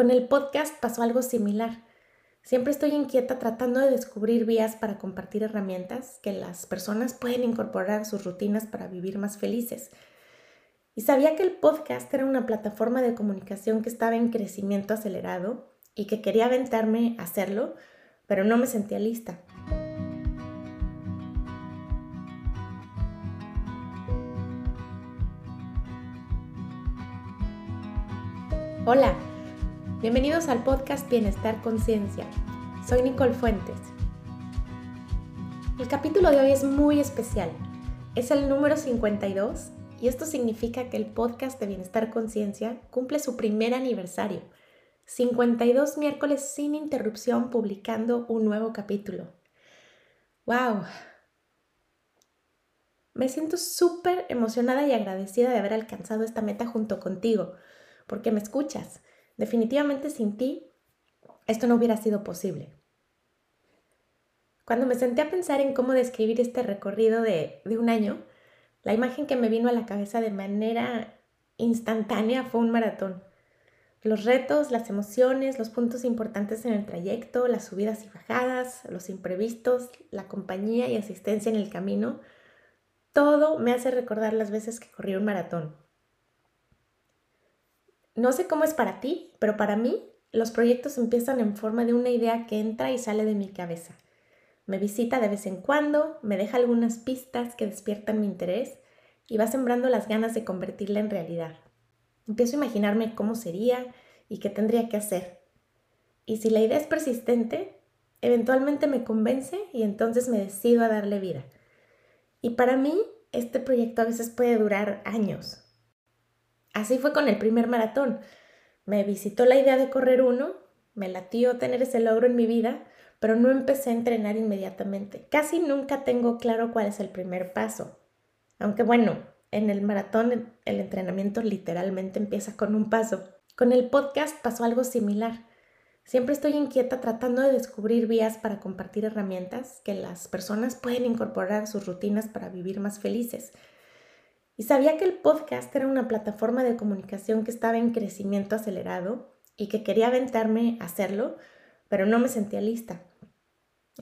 Con el podcast pasó algo similar. Siempre estoy inquieta tratando de descubrir vías para compartir herramientas que las personas pueden incorporar a sus rutinas para vivir más felices. Y sabía que el podcast era una plataforma de comunicación que estaba en crecimiento acelerado y que quería aventarme a hacerlo, pero no me sentía lista. Hola, bienvenidos al podcast Bienestar Conciencia. Soy Nicole Fuentes. El capítulo de hoy es muy especial. Es el número 52 y esto significa que el podcast de Bienestar Conciencia cumple su primer aniversario. 52 miércoles sin interrupción publicando un nuevo capítulo. ¡Wow! Me siento súper emocionada y agradecida de haber alcanzado esta meta junto contigo porque me escuchas. Definitivamente sin ti, esto no hubiera sido posible. Cuando me senté a pensar en cómo describir este recorrido de, de un año, la imagen que me vino a la cabeza de manera instantánea fue un maratón. Los retos, las emociones, los puntos importantes en el trayecto, las subidas y bajadas, los imprevistos, la compañía y asistencia en el camino, todo me hace recordar las veces que corrí un maratón. No sé cómo es para ti, pero para mí los proyectos empiezan en forma de una idea que entra y sale de mi cabeza. Me visita de vez en cuando, me deja algunas pistas que despiertan mi interés y va sembrando las ganas de convertirla en realidad. Empiezo a imaginarme cómo sería y qué tendría que hacer. Y si la idea es persistente, eventualmente me convence y entonces me decido a darle vida. Y para mí, este proyecto a veces puede durar años, Así fue con el primer maratón. Me visitó la idea de correr uno, me latió tener ese logro en mi vida, pero no empecé a entrenar inmediatamente. Casi nunca tengo claro cuál es el primer paso. Aunque bueno, en el maratón el entrenamiento literalmente empieza con un paso. Con el podcast pasó algo similar. Siempre estoy inquieta tratando de descubrir vías para compartir herramientas que las personas pueden incorporar a sus rutinas para vivir más felices. Y sabía que el podcast era una plataforma de comunicación que estaba en crecimiento acelerado y que quería aventarme a hacerlo, pero no me sentía lista.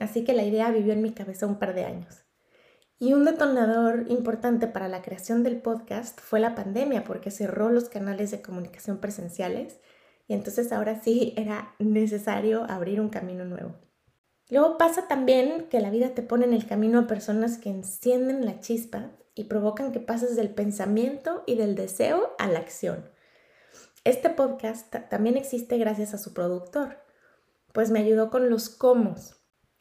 Así que la idea vivió en mi cabeza un par de años. Y un detonador importante para la creación del podcast fue la pandemia, porque cerró los canales de comunicación presenciales y entonces ahora sí era necesario abrir un camino nuevo. Luego pasa también que la vida te pone en el camino a personas que encienden la chispa y provocan que pases del pensamiento y del deseo a la acción. Este podcast también existe gracias a su productor, pues me ayudó con los cómo.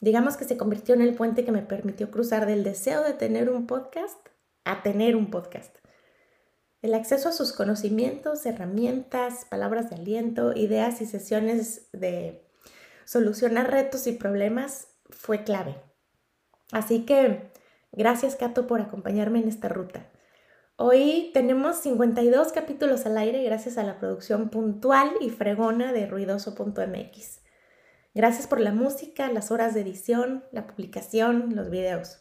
Digamos que se convirtió en el puente que me permitió cruzar del deseo de tener un podcast a tener un podcast. El acceso a sus conocimientos, herramientas, palabras de aliento, ideas y sesiones de solucionar retos y problemas fue clave. Así que Gracias, Cato, por acompañarme en esta ruta. Hoy tenemos 52 capítulos al aire gracias a la producción puntual y fregona de ruidoso.mx. Gracias por la música, las horas de edición, la publicación, los videos.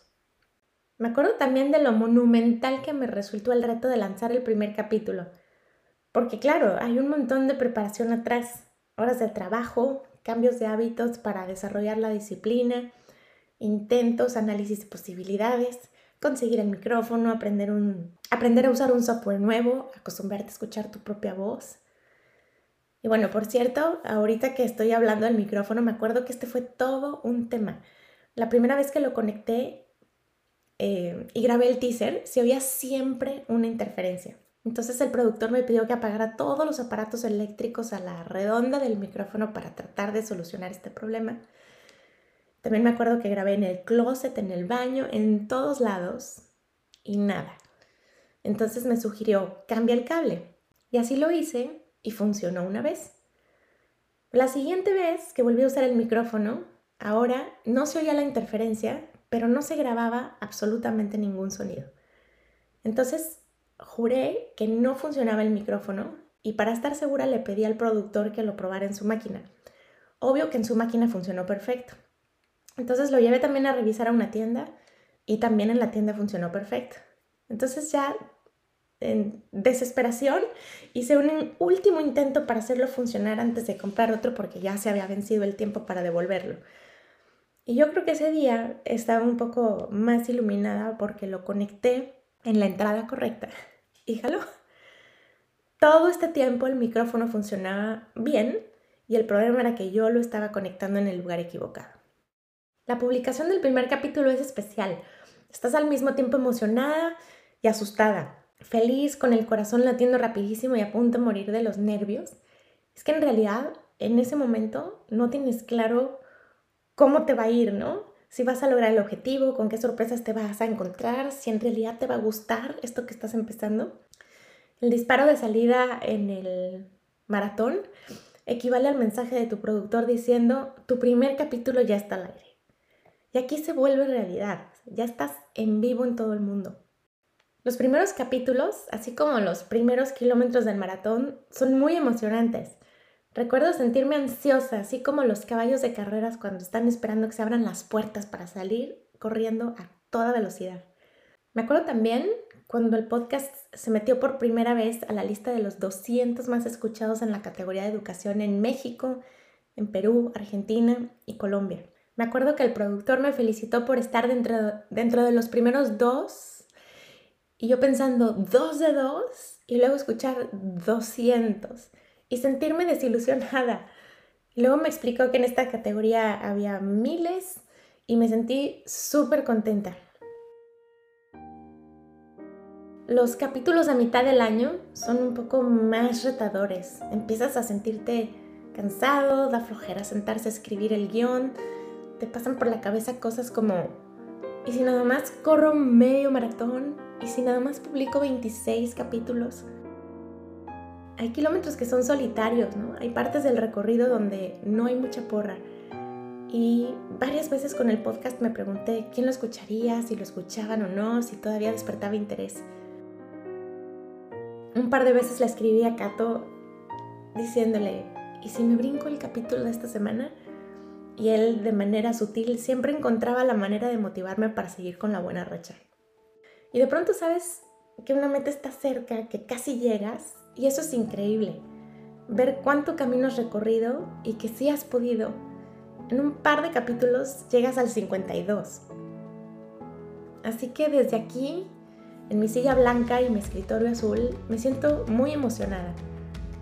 Me acuerdo también de lo monumental que me resultó el reto de lanzar el primer capítulo. Porque claro, hay un montón de preparación atrás, horas de trabajo, cambios de hábitos para desarrollar la disciplina, intentos, análisis de posibilidades, conseguir el micrófono, aprender, un, aprender a usar un software nuevo, acostumbrarte a escuchar tu propia voz. Y bueno, por cierto, ahorita que estoy hablando del micrófono, me acuerdo que este fue todo un tema. La primera vez que lo conecté eh, y grabé el teaser, se oía siempre una interferencia. Entonces el productor me pidió que apagara todos los aparatos eléctricos a la redonda del micrófono para tratar de solucionar este problema. También me acuerdo que grabé en el closet, en el baño, en todos lados y nada. Entonces me sugirió, cambia el cable. Y así lo hice y funcionó una vez. La siguiente vez que volví a usar el micrófono, ahora no se oía la interferencia, pero no se grababa absolutamente ningún sonido. Entonces juré que no funcionaba el micrófono y para estar segura le pedí al productor que lo probara en su máquina. Obvio que en su máquina funcionó perfecto. Entonces lo llevé también a revisar a una tienda y también en la tienda funcionó perfecto. Entonces ya en desesperación hice un último intento para hacerlo funcionar antes de comprar otro porque ya se había vencido el tiempo para devolverlo. Y yo creo que ese día estaba un poco más iluminada porque lo conecté en la entrada correcta. Y Todo este tiempo el micrófono funcionaba bien y el problema era que yo lo estaba conectando en el lugar equivocado. La publicación del primer capítulo es especial. Estás al mismo tiempo emocionada y asustada, feliz, con el corazón latiendo rapidísimo y a punto de morir de los nervios. Es que en realidad en ese momento no tienes claro cómo te va a ir, ¿no? Si vas a lograr el objetivo, con qué sorpresas te vas a encontrar, si en realidad te va a gustar esto que estás empezando. El disparo de salida en el maratón equivale al mensaje de tu productor diciendo, tu primer capítulo ya está al aire. Y aquí se vuelve realidad, ya estás en vivo en todo el mundo. Los primeros capítulos, así como los primeros kilómetros del maratón, son muy emocionantes. Recuerdo sentirme ansiosa, así como los caballos de carreras cuando están esperando que se abran las puertas para salir corriendo a toda velocidad. Me acuerdo también cuando el podcast se metió por primera vez a la lista de los 200 más escuchados en la categoría de educación en México, en Perú, Argentina y Colombia. Me acuerdo que el productor me felicitó por estar dentro, dentro de los primeros dos y yo pensando, dos de dos y luego escuchar 200 y sentirme desilusionada. Luego me explicó que en esta categoría había miles y me sentí súper contenta. Los capítulos a mitad del año son un poco más retadores. Empiezas a sentirte cansado, da flojera sentarse a escribir el guion, te pasan por la cabeza cosas como, ¿y si nada más corro medio maratón? ¿Y si nada más publico 26 capítulos? hay kilómetros que son solitarios, ¿no? Hay partes del recorrido donde no hay mucha porra. Y varias veces con el podcast me pregunté quién lo escucharía, si lo escuchaban o no, si todavía despertaba interés. Un par de veces le escribí a Cato diciéndole, ¿y si me brinco el capítulo de esta semana? Y él de manera sutil siempre encontraba la manera de motivarme para seguir con la buena racha. Y de pronto sabes que una meta está cerca, que casi llegas y eso es increíble, ver cuánto camino has recorrido y que sí has podido. En un par de capítulos llegas al 52. Así que desde aquí, en mi silla blanca y mi escritorio azul, me siento muy emocionada.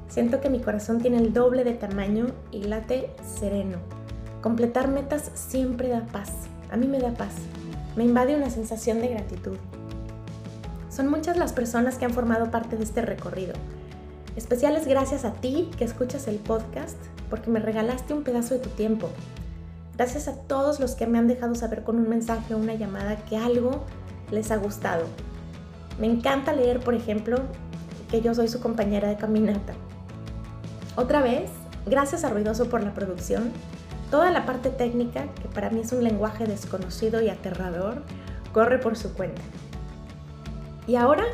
Siento que mi corazón tiene el doble de tamaño y late sereno. Completar metas siempre da paz. A mí me da paz. Me invade una sensación de gratitud. Son muchas las personas que han formado parte de este recorrido Especiales gracias a ti que escuchas el podcast porque me regalaste un pedazo de tu tiempo. Gracias a todos los que me han dejado saber con un mensaje o una llamada que algo les ha gustado. Me encanta leer, por ejemplo, que yo soy su compañera de caminata. Otra vez, gracias a Ruidoso por la producción. Toda la parte técnica, que para mí es un lenguaje desconocido y aterrador, corre por su cuenta. Y ahora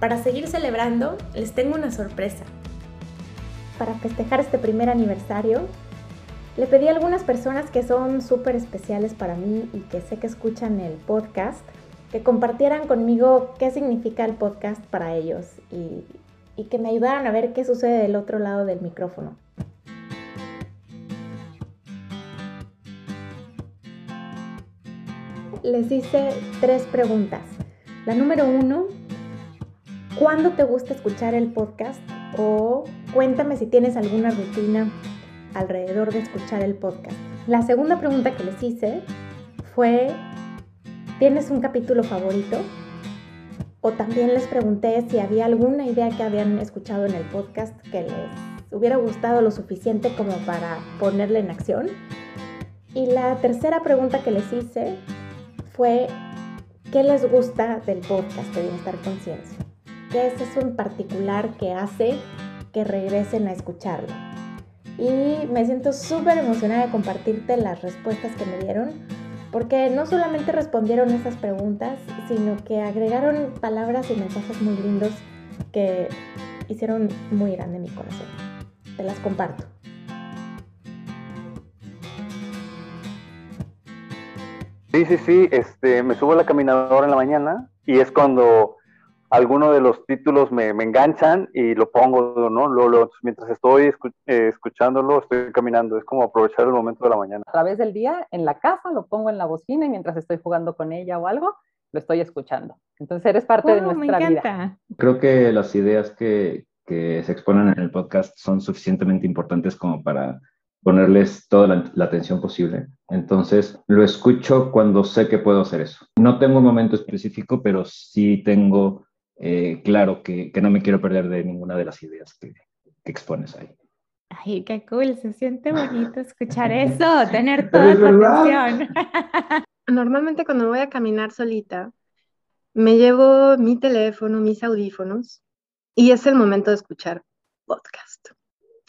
para seguir celebrando, les tengo una sorpresa. Para festejar este primer aniversario, le pedí a algunas personas que son súper especiales para mí y que sé que escuchan el podcast, que compartieran conmigo qué significa el podcast para ellos y, y que me ayudaran a ver qué sucede del otro lado del micrófono. Les hice tres preguntas. La número uno ¿Cuándo te gusta escuchar el podcast? O cuéntame si tienes alguna rutina alrededor de escuchar el podcast. La segunda pregunta que les hice fue, ¿tienes un capítulo favorito? O también les pregunté si había alguna idea que habían escuchado en el podcast que les hubiera gustado lo suficiente como para ponerle en acción. Y la tercera pregunta que les hice fue, ¿qué les gusta del podcast de Bienestar Conciencia? qué es eso en particular que hace que regresen a escucharlo. Y me siento súper emocionada de compartirte las respuestas que me dieron, porque no solamente respondieron esas preguntas, sino que agregaron palabras y mensajes muy lindos que hicieron muy grande mi corazón. Te las comparto. Sí, sí, sí, este, me subo a la caminadora en la mañana y es cuando alguno de los títulos me, me enganchan y lo pongo, ¿no? Lo, mientras estoy eh, escuchándolo, estoy caminando. Es como aprovechar el momento de la mañana. A través del día, en la casa, lo pongo en la bocina y mientras estoy jugando con ella o algo, lo estoy escuchando. Entonces eres parte de nuestra vida. Creo que las ideas que, que se exponen en el podcast son suficientemente importantes como para ponerles toda la, atención posible. Entonces, lo escucho cuando sé que puedo hacer eso. No tengo un momento específico, pero sí tengo eh, claro que, que, no me quiero perder de ninguna de las ideas que, que, expones ahí. Ay, qué cool, se siente bonito escuchar eso, tener toda tu atención. Normalmente cuando voy a caminar solita, me llevo mi teléfono, mis audífonos, y es el momento de escuchar podcast.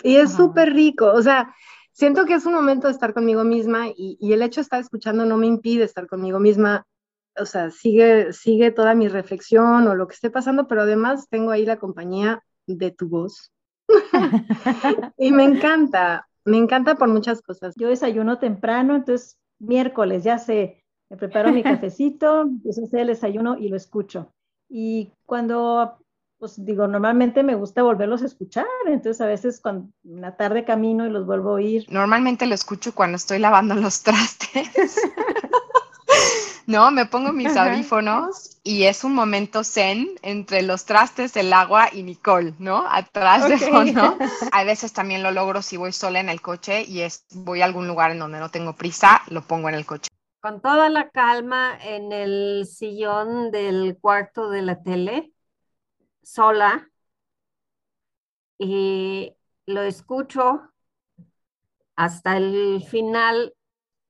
Y es súper rico, o sea, siento que es un momento de estar conmigo misma y, y, el hecho de estar escuchando no me impide estar conmigo misma o sea, sigue, sigue toda mi reflexión o lo que esté pasando, pero además tengo ahí la compañía de tu voz. y me encanta, me encanta por muchas cosas. Yo desayuno temprano, entonces miércoles ya sé, me preparo mi cafecito, empiezo a hacer el desayuno y lo escucho. Y cuando, pues digo, normalmente me gusta volverlos a escuchar, entonces a veces cuando una tarde camino y los vuelvo a oír. Normalmente lo escucho cuando estoy lavando los trastes. ¿no? Me pongo mis audífonos y es un momento zen entre los trastes, el agua y Nicole, ¿no? Atrás de fondo. A veces también lo logro si voy sola en el coche y es, voy a algún lugar en donde no tengo prisa, lo pongo en el coche. Con toda la calma en el sillón del cuarto de la tele, sola, y lo escucho hasta el final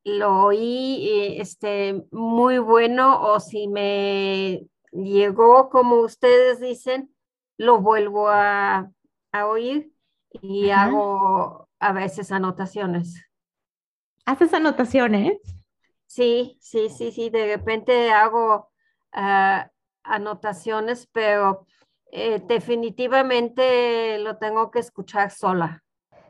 lo oí eh, este, muy bueno o si me llegó como ustedes dicen, lo vuelvo a, oír y hago a veces anotaciones. ¿Haces anotaciones? Sí, sí, sí, sí, de repente hago ah, anotaciones, pero eh, definitivamente lo tengo que escuchar sola.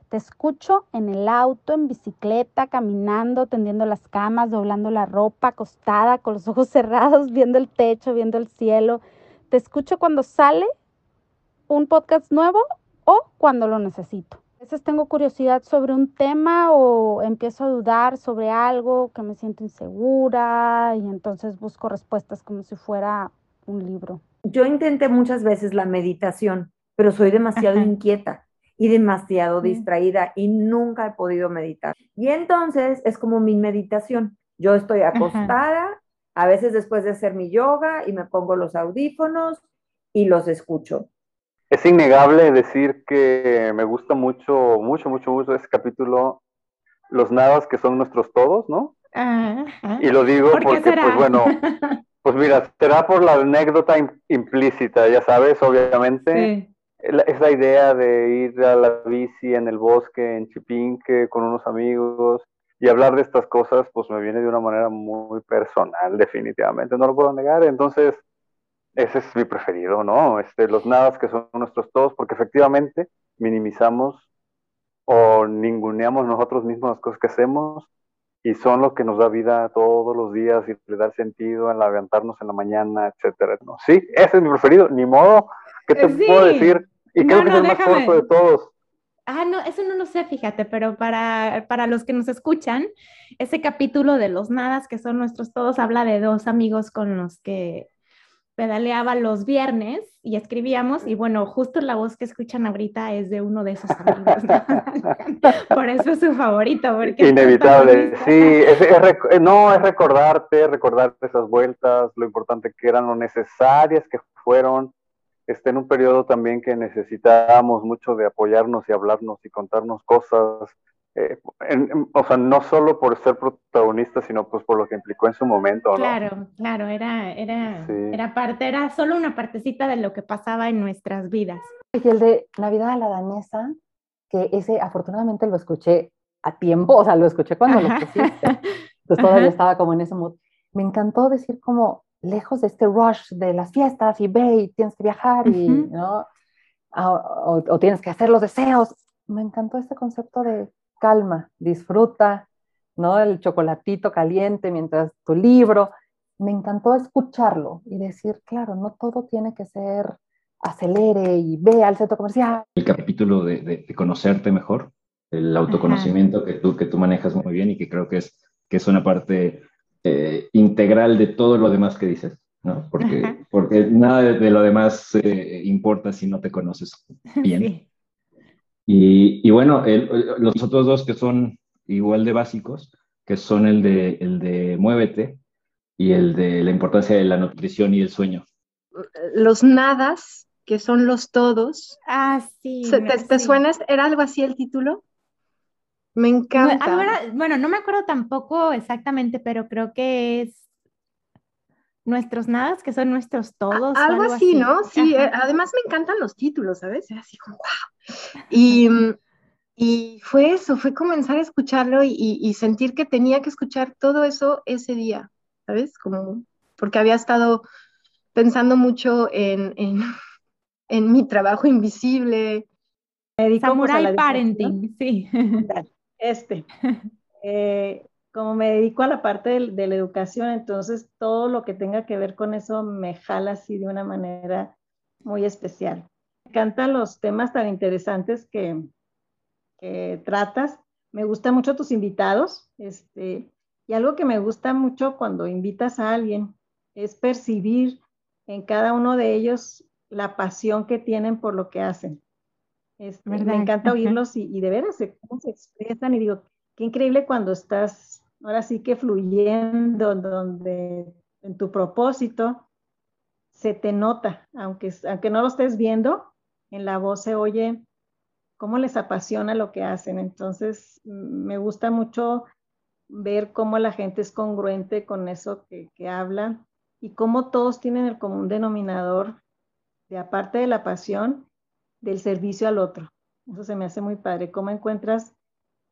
Te escucho en el auto, en bicicleta, caminando, tendiendo las camas, doblando la ropa, acostada, con los ojos cerrados, viendo el techo, viendo el cielo. Te escucho cuando sale un podcast nuevo o cuando lo necesito. A veces tengo curiosidad sobre un tema o empiezo a dudar sobre algo que me siento insegura y entonces busco respuestas como si fuera un libro. Yo intenté muchas veces la meditación, pero soy demasiado inquieta y demasiado distraída y nunca he podido meditar. Y entonces es como mi meditación. Yo estoy acostada, a veces después de hacer mi yoga y me pongo los audífonos y los escucho. Es innegable decir que me gusta mucho, mucho, mucho, mucho ese capítulo, los nadas que son nuestros todos, ¿no? Y lo digo porque, pues bueno, pues mira, será por la anécdota implícita, ya sabes, obviamente. Sí esa idea de ir a la bici en el bosque, en Chipinque, con unos amigos y hablar de estas cosas, pues me viene de una manera muy personal, definitivamente, no lo puedo negar. Entonces, ese es mi preferido, ¿no? Este, los nadas que son nuestros todos, porque efectivamente minimizamos o ninguneamos nosotros mismos las cosas que hacemos y son lo que nos da vida todos los días y le da sentido en levantarnos en la mañana, etcétera. ¿no? Sí, ese es mi preferido, ni modo, ¿qué te puedo decir? Y creo que es el más corto de todos. Ah, no, eso no lo sé, fíjate, pero para, para los que nos escuchan, ese capítulo de los nadas, que son nuestros todos, habla de dos amigos con los que pedaleaba los viernes y escribíamos, y bueno, justo la voz que escuchan ahorita es de uno de esos amigos. Por eso es su favorito. Porque Inevitable, sí, no, es recordarte, recordar esas vueltas, lo importante que eran, lo necesarias que fueron, este, en un periodo también que necesitábamos mucho de apoyarnos y hablarnos y contarnos cosas, eh, o sea, no solo por ser protagonista, sino pues por lo que implicó en su momento, ¿no? Claro, claro, era, era, era parte, era solo una partecita de lo que pasaba en nuestras vidas. Y el de Navidad a la danesa, que ese afortunadamente lo escuché a tiempo, o sea, lo escuché cuando lo pusiste, pues todavía estaba como en ese mood. Me encantó decir como, lejos de este rush de las fiestas y ve y tienes que viajar y, ¿no? Ah, o, tienes que hacer los deseos. Me encantó este concepto de calma, disfruta, ¿no? El chocolatito caliente mientras tu libro. me encantó escucharlo y decir, claro, no todo tiene que ser acelere y ve al centro comercial. El capítulo de, conocerte mejor, el autoconocimiento que tú, que tú manejas muy bien y que creo que es, que es una parte eh, integral de todo lo demás que dices, ¿no? Porque, porque nada de, lo demás eh, importa si no te conoces bien. Y, y, bueno, los otros dos que son igual de básicos, que son el de, el de muévete y el de la importancia de la nutrición y el sueño. Los nadas, que son los todos. Ah, sí. ¿Te, suena? ¿Era algo así el título? Me encanta. bueno, no me acuerdo tampoco exactamente, pero creo que es nuestros nadas, que son nuestros todos. algo, así, ¿no? Sí, eh, además me encantan los títulos, ¿sabes? Así como, wow. Y, y fue eso, fue comenzar a escucharlo y, sentir que tenía que escuchar todo eso ese día, ¿sabes? Como, porque había estado pensando mucho en, en, mi trabajo invisible. Samurai Parenting, sí. Este. Eh, como me dedico a la parte de, la educación, entonces todo lo que tenga que ver con eso me jala así de una manera muy especial. Me encantan los temas tan interesantes que, que tratas. Me gustan mucho tus invitados. Este, y algo que me gusta mucho cuando invitas a alguien es percibir en cada uno de ellos la pasión que tienen por lo que hacen. Este, me encanta oírlos y, y, de veras cómo se expresan y digo, qué increíble cuando estás ahora sí que fluyendo donde en tu propósito se te nota, aunque, aunque no lo estés viendo, en la voz se oye cómo les apasiona lo que hacen. Entonces, me gusta mucho ver cómo la gente es congruente con eso que, que habla y cómo todos tienen el común denominador de aparte de la pasión, del servicio al otro. Eso se me hace muy padre. ¿Cómo encuentras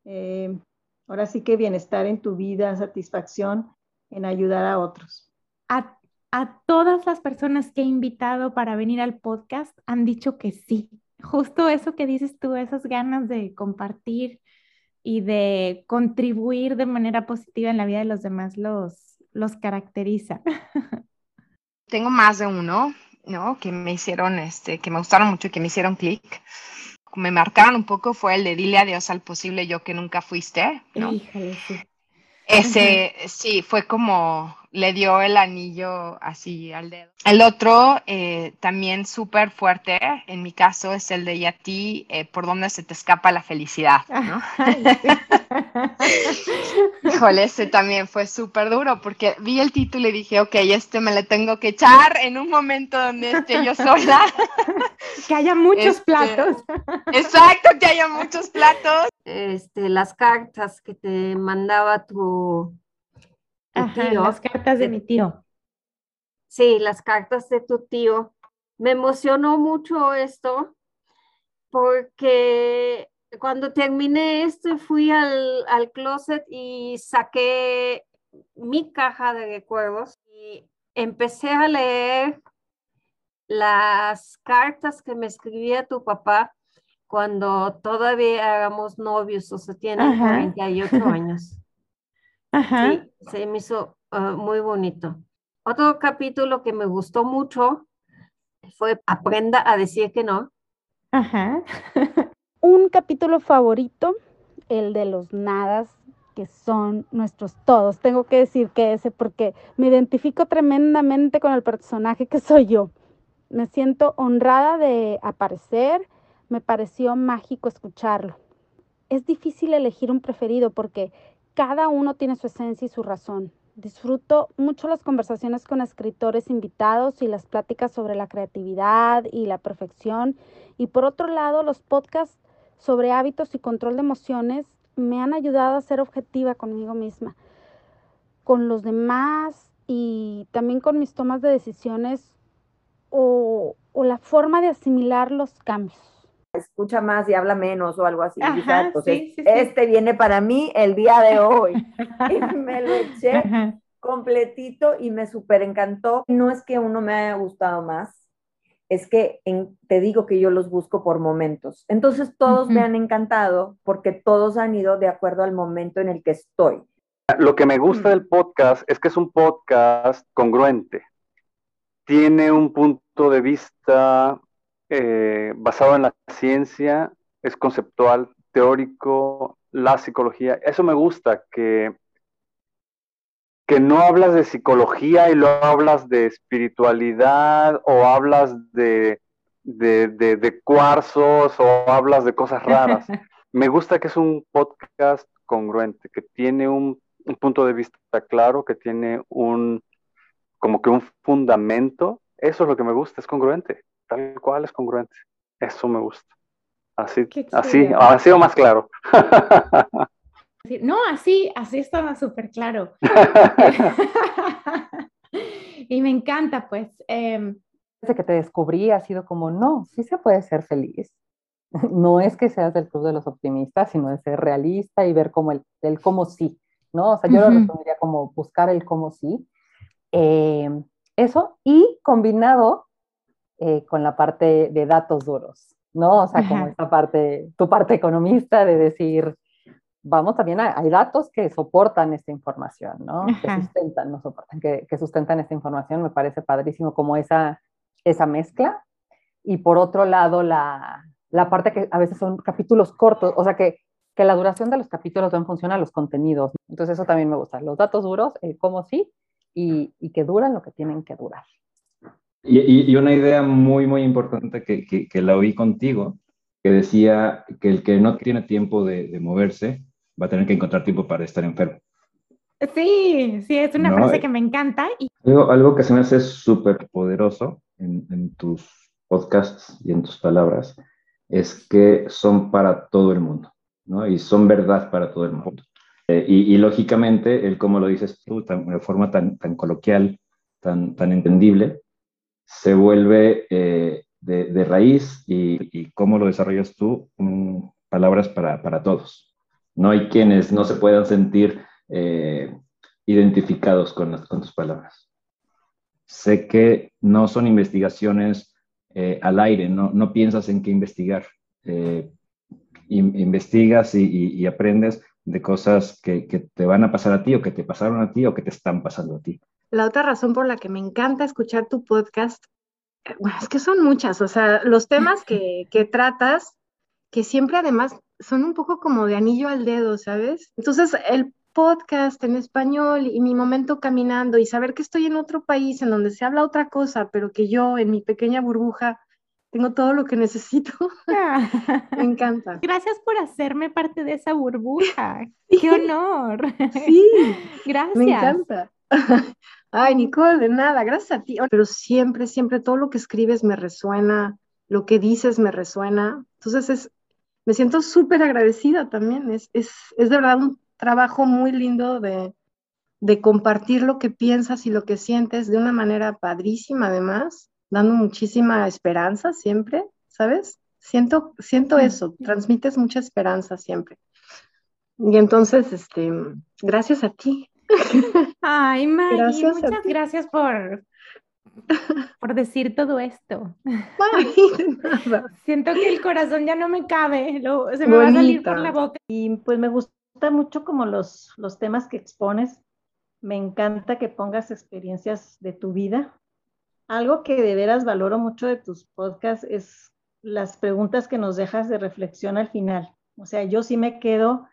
eh, ahora sí que bienestar en tu vida, satisfacción en ayudar a otros? A, a todas las personas que he invitado para venir al podcast han dicho que sí. Justo eso que dices tú, esas ganas de compartir y de contribuir de manera positiva en la vida de los demás los, los caracteriza. Tengo más de uno, ¿no? Que me hicieron, este, que me gustaron mucho y que me hicieron clic. Me marcaron un poco fue el de dile adiós al posible yo que nunca fuiste, ¿no? Ese, sí, fue como, le dio el anillo así al dedo. El otro, eh, también súper fuerte, en mi caso, es el de y a ti, eh, por dónde se te escapa la felicidad, ¿no? Híjole, ese también fue súper duro, porque vi el título y dije, ok, este me le tengo que echar en un momento donde esté yo sola. que haya muchos este, platos. Exacto, que haya muchos platos. Este, las cartas que te mandaba tu las cartas de mi tío. Sí, las cartas de tu tío. Me emocionó mucho esto porque cuando terminé esto fui al, al closet y saqué mi caja de recuerdos y empecé a leer las cartas que me escribía tu papá cuando todavía éramos novios, o sea, tiene 48 años. Sí, se me hizo ah, muy bonito. Otro capítulo que me gustó mucho fue Aprenda a decir que no. Ajá. Un capítulo favorito, el de los nadas, que son nuestros todos. Tengo que decir que ese porque me identifico tremendamente con el personaje que soy yo. Me siento honrada de aparecer, me pareció mágico escucharlo. Es difícil elegir un preferido porque cada uno tiene su esencia y su razón. Disfruto mucho las conversaciones con escritores invitados y las pláticas sobre la creatividad y la perfección. Y por otro lado, los podcasts sobre hábitos y control de emociones me han ayudado a ser objetiva conmigo misma, con los demás y también con mis tomas de decisiones o, o la forma de asimilar los cambios escucha más y habla menos o algo así. este viene para mí el día de hoy. y me lo eché completito y me súper encantó. No es que uno me haya gustado más, es que te digo que yo los busco por momentos. Entonces todos me han encantado porque todos han ido de acuerdo al momento en el que estoy. Lo que me gusta del podcast es que es un podcast congruente. Tiene un punto de vista eh, basado en la ciencia, es conceptual, teórico, la psicología. Eso me gusta, que, que no hablas de psicología y luego hablas de espiritualidad o hablas de, de cuarzos o hablas de cosas raras. me gusta que es un podcast congruente, que tiene un, punto de vista claro, que tiene un como que un fundamento. Eso es lo que me gusta, es congruente, tal cual es congruente. Eso me gusta. Así, así, ha sido más claro. No, así, así estaba súper claro. y me encanta, pues. Em, Desde que te descubrí ha sido como, no, sí se puede ser feliz. no es que seas del club de los optimistas, sino de ser realista y ver como el, el cómo sí, ¿no? O sea, yo lo resumiría como buscar el cómo sí. Eh, eso, y combinado eh, con la parte de datos duros, ¿no? O sea, como esta parte, tu parte economista de decir, vamos, también hay datos que soportan esta información, ¿no? Que sustentan, no soportan, que, que, sustentan esta información, me parece padrísimo como esa, esa mezcla. Y por otro lado, la, la parte que a veces son capítulos cortos, o sea que, que la duración de los capítulos va en función a los contenidos. Entonces eso también me gusta, los datos duros, el cómo sí, y, y que duran lo que tienen que durar. Y, y una idea muy, muy importante que, que, que, la oí contigo, que decía que el que no tiene tiempo de, de moverse va a tener que encontrar tiempo para estar enfermo. Sí, sí, es una frase que me encanta. Y... Algo, algo que se me hace súper poderoso en, en, tus podcasts y en tus palabras es que son para todo el mundo, ¿no? Y son verdad para todo el mundo. Eh, y, lógicamente, el como lo dices tú, de forma tan, tan coloquial, tan, tan entendible, se vuelve eh, de, raíz y, cómo lo desarrollas tú, palabras para, para, todos. No hay quienes no se puedan sentir eh, identificados con, tus palabras. Sé que no son investigaciones eh, al aire, no, no, piensas en qué investigar. Investigas y, aprendes de cosas que, te van a pasar a ti o que te pasaron a ti o que te están pasando a ti. La otra razón por la que me encanta escuchar tu podcast, eh, bueno, es que son muchas, o sea, los temas que, que tratas, que siempre además son un poco como de anillo al dedo, ¿sabes? Entonces, el podcast en español y mi momento caminando y saber que estoy en otro país en donde se habla otra cosa, pero que yo en mi pequeña burbuja tengo todo lo que necesito. Me encanta. Gracias por hacerme parte de esa burbuja. Qué honor. Sí. Gracias. Me encanta. Ay, Nicole, de nada, gracias a ti. Pero siempre, siempre todo lo que escribes me resuena, lo que dices me resuena. Entonces es, me siento súper agradecida también. Es, es, es de verdad un trabajo muy lindo de, compartir lo que piensas y lo que sientes de una manera padrísima, además, dando muchísima esperanza siempre, ¿sabes? Siento, siento eso, transmites mucha esperanza siempre. Y entonces, este, gracias a ti. Ay, Maggie, muchas gracias por, por decir todo esto. Siento que el corazón ya no me cabe, se me va a salir por la boca. Y pues me gusta mucho como los, los temas que expones. Me encanta que pongas experiencias de tu vida. Algo que de veras valoro mucho de tus podcasts es las preguntas que nos dejas de reflexión al final. O sea, yo sí me quedo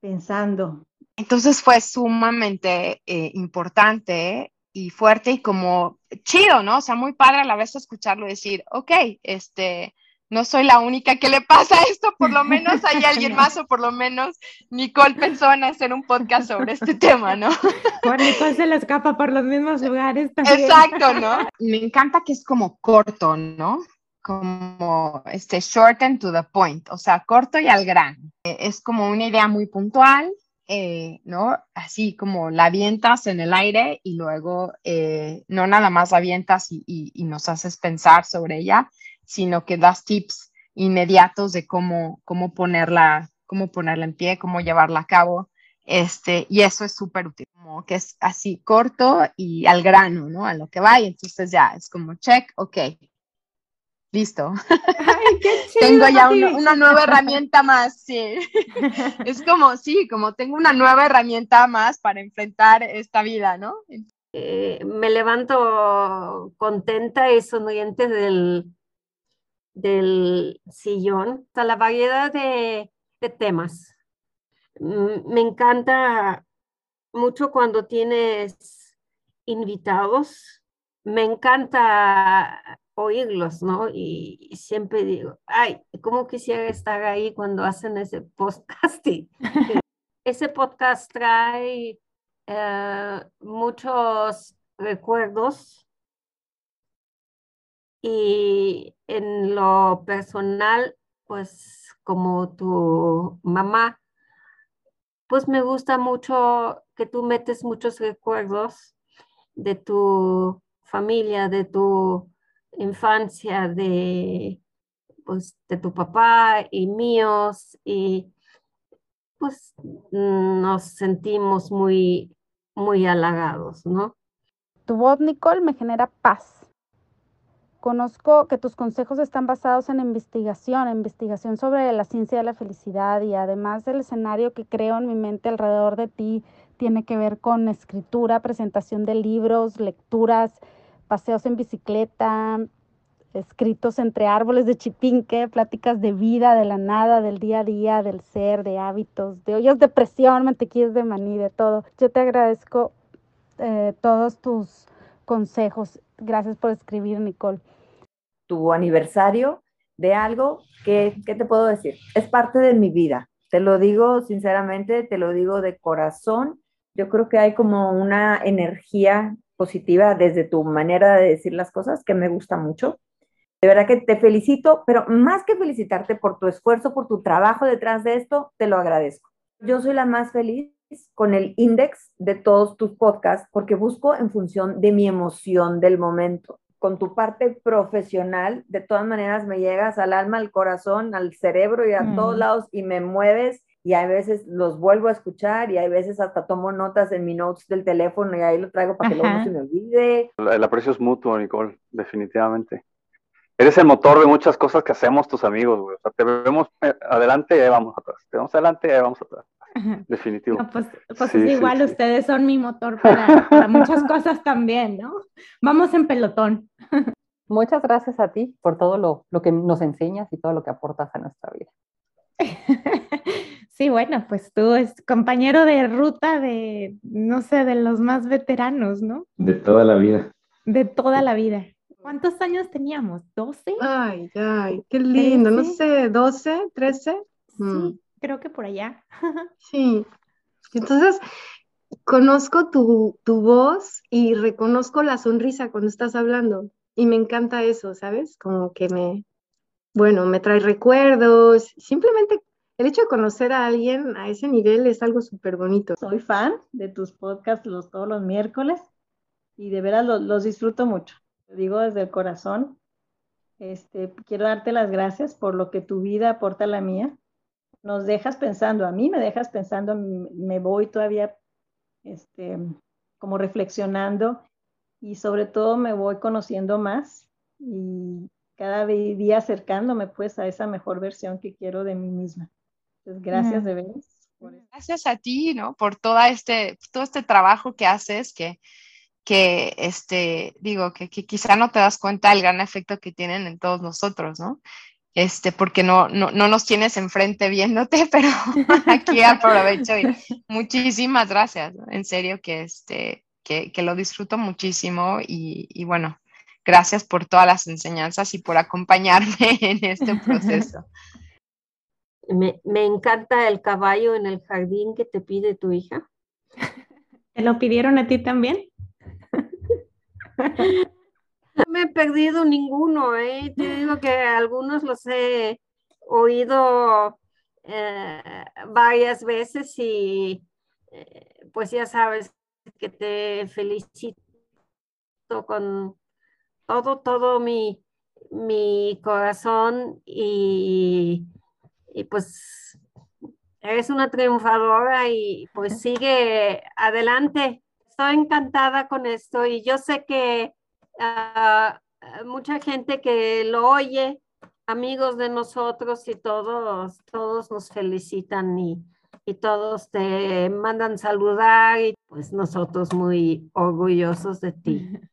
pensando. Entonces fue sumamente eh, importante y fuerte y como chido, ¿no? O sea, muy padre a la vez escucharlo decir, ok, este, no soy la única que le pasa esto, por lo menos hay alguien más o por lo menos Nicole pensó en hacer un podcast sobre este tema, ¿no? Bueno, Nicole se le escapa por los mismos lugares también. Exacto, ¿no? Me encanta que es como corto, ¿no? Como este short and to the point, o sea, corto y al gran. Es como una idea muy puntual, eh, ¿no? Así como la avientas en el aire y luego eh, no nada más avientas y, y nos haces pensar sobre ella, sino que das tips inmediatos de cómo, cómo, ponerla, cómo ponerla en pie, cómo llevarla a cabo. Este, y eso es súper útil, como que es así corto y al grano, ¿no? A lo que va, y entonces ya es como check, ok, listo. tengo ya una, nueva herramienta más, sí. es como, sí, como tengo una nueva herramienta más para enfrentar esta vida, ¿no? Eh, me levanto contenta y sonriente del, del sillón, hasta la variedad de, de temas. Mm, me encanta mucho cuando tienes invitados. Me encanta oírlos, ¿no? Y, siempre digo, ay, ¿cómo quisiera estar ahí cuando hacen ese podcast? ese podcast trae eh, muchos recuerdos y en lo personal, pues como tu mamá, pues me gusta mucho que tú metes muchos recuerdos de tu familia, de tu infancia de, pues, de tu papá y míos y pues nos sentimos muy, muy halagados, ¿no? Tu voz, Nicole, me genera paz. Conozco que tus consejos están basados en investigación, investigación sobre la ciencia de la felicidad y además del escenario que creo en mi mente alrededor de ti tiene que ver con escritura, presentación de libros, lecturas, paseos en bicicleta, escritos entre árboles de chipinque, pláticas de vida, de la nada, del día a día, del ser, de hábitos, de ollas de presión, mantequillas de maní, de todo. Yo te agradezco eh, todos tus consejos. Gracias por escribir, Nicole. Tu aniversario de algo que, ¿qué te puedo decir? Es parte de mi vida. Te lo digo sinceramente, te lo digo de corazón. Yo creo que hay como una energía positiva desde tu manera de decir las cosas que me gusta mucho. De verdad que te felicito, pero más que felicitarte por tu esfuerzo, por tu trabajo detrás de esto, te lo agradezco. Yo soy la más feliz con el index de todos tus podcasts porque busco en función de mi emoción del momento. Con tu parte profesional, de todas maneras me llegas al alma, al corazón, al cerebro y a todos mm. lados y me mueves y a veces los vuelvo a escuchar y hay veces hasta tomo notas en mi notes del teléfono y ahí lo traigo para que luego no se me olvide. El aprecio es mutuo, Nicole, definitivamente. Eres el motor de muchas cosas que hacemos tus amigos, güey. O sea, te vemos eh, adelante y ahí vamos atrás. Te vemos adelante y ahí vamos atrás. Definitivo. pues, pues es igual, ustedes son mi motor para, para muchas cosas también, ¿no? Vamos en pelotón. Muchas gracias a ti por todo lo, lo que nos enseñas y todo lo que aportas a nuestra vida. Sí, bueno, pues tú es compañero de ruta de, no sé, de los más veteranos, ¿no? De toda la vida. De toda la vida. ¿Cuántos años teníamos? ¿12? Ay, ay, qué lindo, no sé, ¿12, 13? Sí, mm. creo que por allá. sí. Entonces, conozco tu, tu voz y reconozco la sonrisa cuando estás hablando. Y me encanta eso, ¿sabes? Como que me, bueno, me trae recuerdos. Simplemente el hecho de conocer a alguien a ese nivel es algo súper bonito. Soy fan de tus podcasts los, todos los miércoles y de veras los, disfruto mucho. Te digo desde el corazón. Este, quiero darte las gracias por lo que tu vida aporta a la mía. Nos dejas pensando, a mí me dejas pensando, me voy todavía este, como reflexionando y sobre todo me voy conociendo más y cada día acercándome pues a esa mejor versión que quiero de mí misma. Pues, gracias de veras. Gracias a ti, ¿no? Por todo este, todo este trabajo que haces, que, que este, digo, que, quizá no te das cuenta del gran efecto que tienen en todos nosotros, ¿no? Este, porque no, no, no nos tienes enfrente viéndote, pero aquí aprovecho y muchísimas gracias, en serio que, este, que, que lo disfruto muchísimo y, y bueno, gracias por todas las enseñanzas y por acompañarme en este proceso. Me, encanta el caballo en el jardín que te pide tu hija. ¿Te lo pidieron a ti también? No me he perdido ninguno, ¿eh? Te digo que algunos los he oído eh, varias veces y eh, pues ya sabes que te felicito con todo, todo mi, mi corazón y y pues eres una triunfadora y pues sigue adelante. Estoy encantada con esto y yo sé que ah, mucha gente que lo oye, amigos de nosotros y todos, todos nos felicitan y, y todos te mandan saludar y pues nosotros muy orgullosos de ti.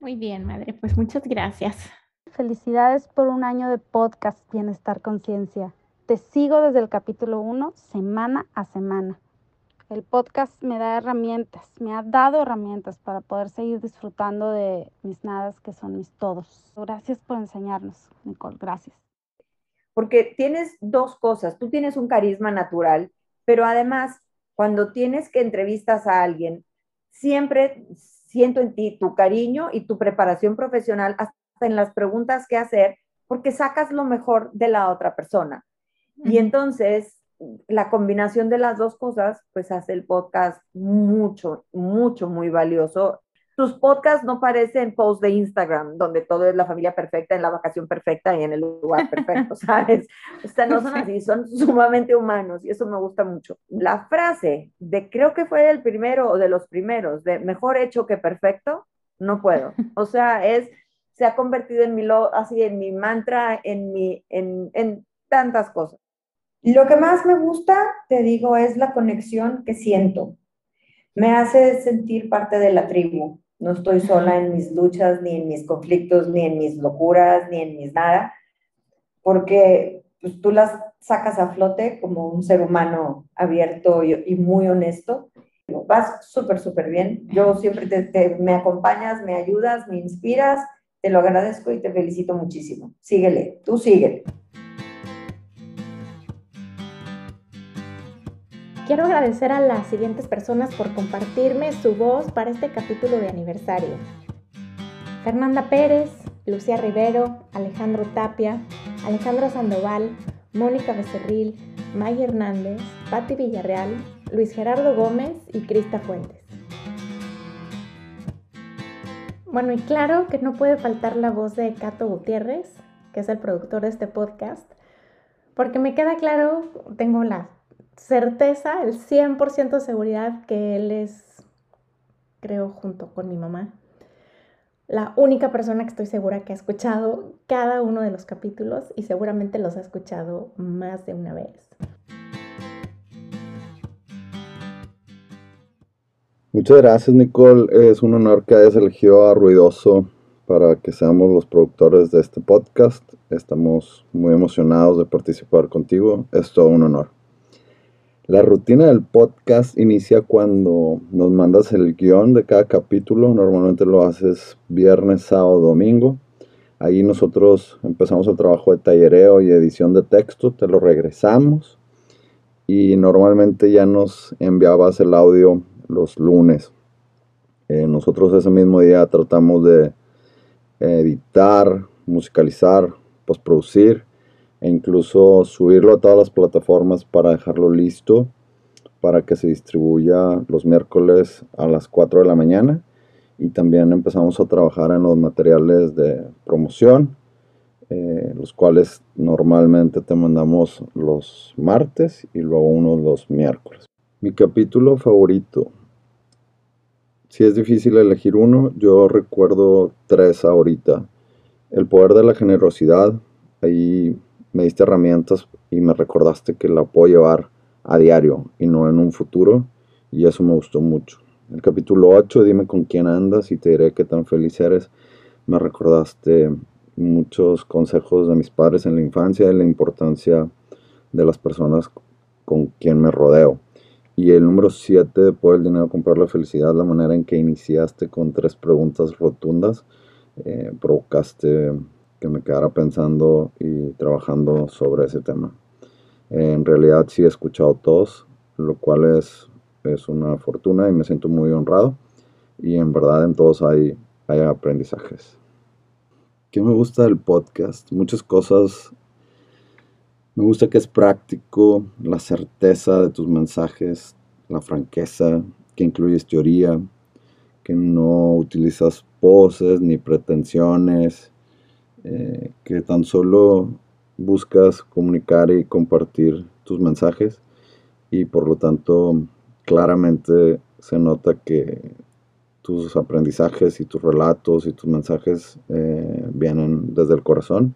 Muy bien, madre, pues muchas gracias. Felicidades por un año de podcast Bienestar Conciencia. Te sigo desde el capítulo 1, semana a semana. El podcast me da herramientas, me ha dado herramientas para poder seguir disfrutando de mis nadas que son mis todos. Gracias por enseñarnos, Nicole, gracias. Porque tienes dos cosas, tú tienes un carisma natural, pero además cuando tienes que entrevistas a alguien, siempre siento en ti tu cariño y tu preparación profesional hasta en las preguntas que hacer, porque sacas lo mejor de la otra persona. Y entonces, la combinación de las dos cosas, pues hace el podcast mucho, mucho, muy valioso. Tus podcasts no parecen posts de Instagram, donde todo es la familia perfecta, en la vacación perfecta y en el lugar perfecto, ¿sabes? O sea, no son así, son sumamente humanos y eso me gusta mucho. La frase de creo que fue el primero o de los primeros, de mejor hecho que perfecto, no puedo. O sea, es, se ha convertido en mi, así, en mi mantra, en, mi, en, en tantas cosas. Lo que más me gusta, te digo, es la conexión que siento. Me hace sentir parte de la tribu. No estoy sola en mis luchas, ni en mis conflictos, ni en mis locuras, ni en mis nada, porque pues, tú las sacas a flote como un ser humano abierto y, muy honesto. Vas súper, súper bien. Yo siempre te, me acompañas, me ayudas, me inspiras. Te lo agradezco y te felicito muchísimo. Síguele, tú síguele. Quiero agradecer a las siguientes personas por compartirme su voz para este capítulo de aniversario. Fernanda Pérez, Lucía Rivero, Alejandro Tapia, Alejandro Sandoval, Mónica Becerril, May Hernández, Patti Villarreal, Luis Gerardo Gómez y Crista Fuentes. Bueno, y claro que no puede faltar la voz de Cato Gutiérrez, que es el productor de este podcast, porque me queda claro, tengo la certeza, el 100% de seguridad que él es, creo, junto con mi mamá, la única persona que estoy segura que ha escuchado cada uno de los capítulos y seguramente los ha escuchado más de una vez. Muchas gracias Nicole, es un honor que hayas elegido a Ruidoso para que seamos los productores de este podcast. Estamos muy emocionados de participar contigo, es todo un honor. La rutina del podcast inicia cuando nos mandas el guion de cada capítulo. Normalmente lo haces viernes, sábado, domingo. Ahí nosotros empezamos el trabajo de tallereo y edición de texto, te lo regresamos y normalmente ya nos enviabas el audio los lunes. Eh, nosotros ese mismo día tratamos de editar, musicalizar, postproducir e incluso subirlo a todas las plataformas para dejarlo listo para que se distribuya los miércoles a las 4 de la mañana y también empezamos a trabajar en los materiales de promoción, eh, los cuales normalmente te mandamos los martes y luego unos los miércoles. Mi capítulo favorito. Si es difícil elegir uno, yo recuerdo tres ahorita. El poder de la generosidad. Ahí me diste herramientas y me recordaste que la puedo llevar a diario y no en un futuro y eso me gustó mucho. El capítulo 8, dime con quién andas y te diré qué tan feliz eres. Me recordaste muchos consejos de mis padres en la infancia y la importancia de las personas con quien me rodeo. Y el número 7, de poder el dinero comprar la felicidad, la manera en que iniciaste con tres preguntas rotundas, eh, provocaste que me quedara pensando y trabajando sobre ese tema. En realidad sí he escuchado todos, lo cual es, es una fortuna y me siento muy honrado. Y en verdad en todos hay, hay aprendizajes. ¿Qué me gusta del podcast? Muchas cosas. Me gusta que es práctico, la certeza de tus mensajes, la franqueza, que incluyes teoría, que no utilizas poses ni pretensiones, eh, que tan solo buscas comunicar y compartir tus mensajes y por lo tanto claramente se nota que tus aprendizajes y tus relatos y tus mensajes eh, vienen desde el corazón.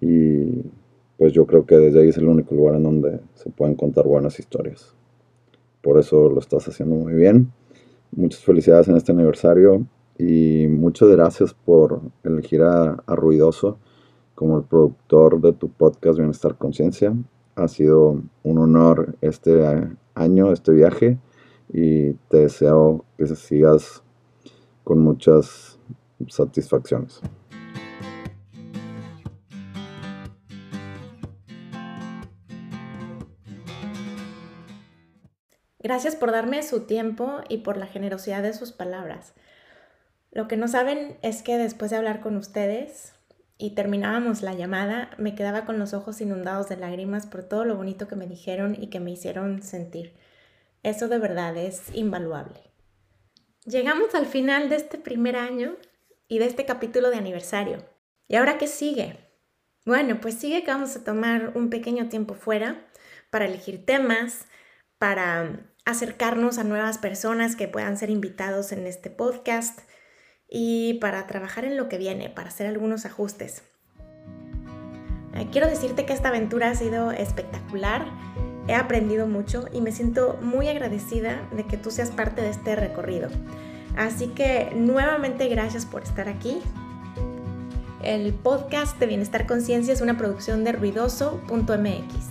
Y pues yo creo que desde ahí es el único lugar en donde se pueden contar buenas historias. Por eso lo estás haciendo muy bien. Muchas felicidades en este aniversario y muchas gracias por elegir a, Ruidoso como el productor de tu podcast Bienestar Conciencia. Ha sido un honor este año, este viaje y te deseo que sigas con muchas satisfacciones. Gracias por darme su tiempo y por la generosidad de sus palabras. Lo que no saben es que después de hablar con ustedes y terminábamos la llamada, me quedaba con los ojos inundados de lágrimas por todo lo bonito que me dijeron y que me hicieron sentir. Eso de verdad es invaluable. Llegamos al final de este primer año y de este capítulo de aniversario. ¿Y ahora qué sigue? Bueno, pues sigue que vamos a tomar un pequeño tiempo fuera para elegir temas, para acercarnos a nuevas personas que puedan ser invitados en este podcast y para trabajar en lo que viene, para hacer algunos ajustes. Eh, quiero decirte que esta aventura ha sido espectacular, he aprendido mucho y me siento muy agradecida de que tú seas parte de este recorrido. Así que nuevamente gracias por estar aquí. El podcast de Bienestar Conciencia es una producción de ruidoso.mx.